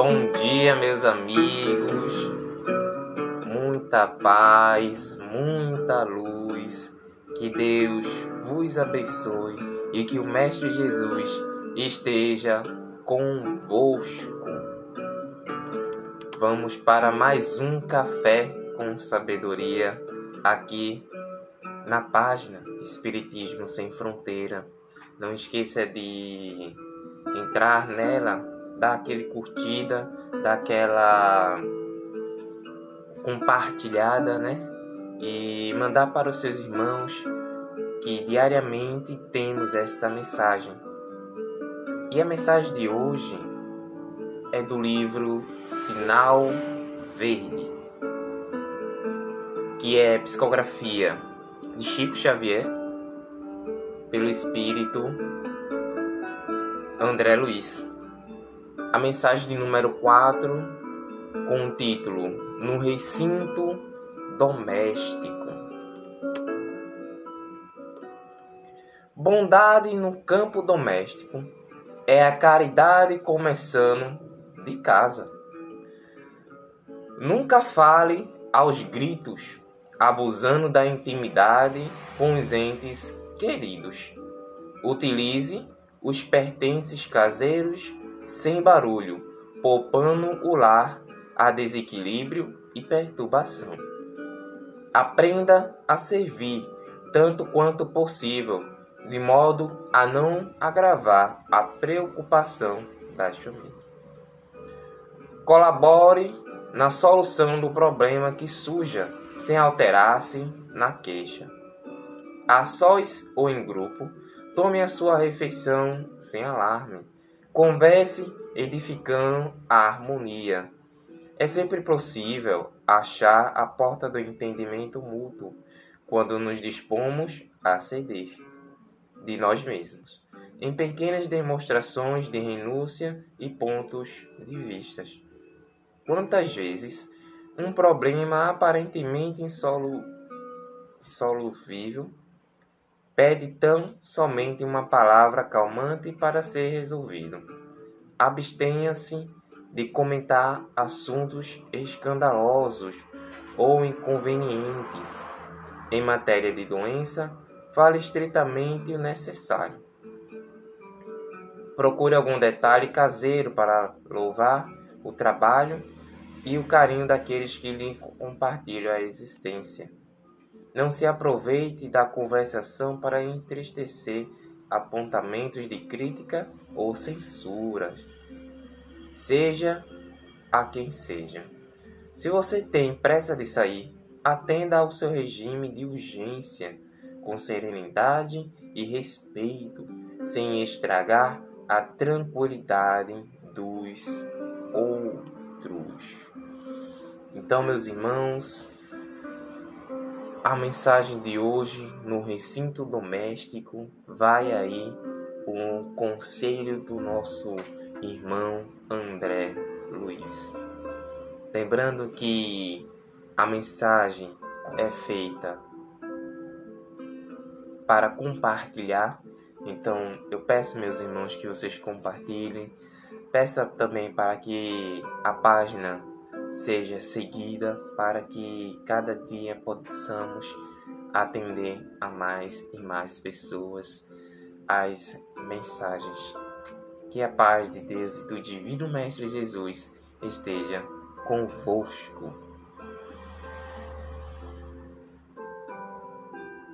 Bom dia, meus amigos. Muita paz, muita luz. Que Deus vos abençoe e que o Mestre Jesus esteja convosco. Vamos para mais um café com sabedoria aqui na página Espiritismo Sem Fronteira. Não esqueça de entrar nela dar aquele curtida, dar aquela compartilhada, né? E mandar para os seus irmãos que diariamente temos esta mensagem. E a mensagem de hoje é do livro Sinal Verde, que é psicografia de Chico Xavier pelo espírito André Luiz a mensagem de número 4 com o título No Recinto Doméstico. Bondade no campo doméstico é a caridade começando de casa. Nunca fale aos gritos, abusando da intimidade com os entes queridos. Utilize os pertences caseiros sem barulho, poupando o lar a desequilíbrio e perturbação. Aprenda a servir tanto quanto possível, de modo a não agravar a preocupação das famílias. Colabore na solução do problema que surja, sem alterar-se na queixa. A sós ou em grupo, tome a sua refeição sem alarme Converse edificando a harmonia. É sempre possível achar a porta do entendimento mútuo quando nos dispomos a ceder de nós mesmos, em pequenas demonstrações de renúncia e pontos de vistas. Quantas vezes um problema aparentemente insolu insolúvel pede tão somente uma palavra calmante para ser resolvido. Abstenha-se de comentar assuntos escandalosos ou inconvenientes. Em matéria de doença, fale estritamente o necessário. Procure algum detalhe caseiro para louvar o trabalho e o carinho daqueles que lhe compartilham a existência. Não se aproveite da conversação para entristecer apontamentos de crítica ou censura. Seja a quem seja. Se você tem pressa de sair, atenda ao seu regime de urgência com serenidade e respeito, sem estragar a tranquilidade dos outros. Então, meus irmãos, a mensagem de hoje no recinto doméstico vai aí o conselho do nosso irmão André Luiz. Lembrando que a mensagem é feita para compartilhar, então eu peço meus irmãos que vocês compartilhem. Peça também para que a página seja seguida para que cada dia possamos atender a mais e mais pessoas as mensagens. Que a paz de Deus e do Divino Mestre Jesus esteja convosco.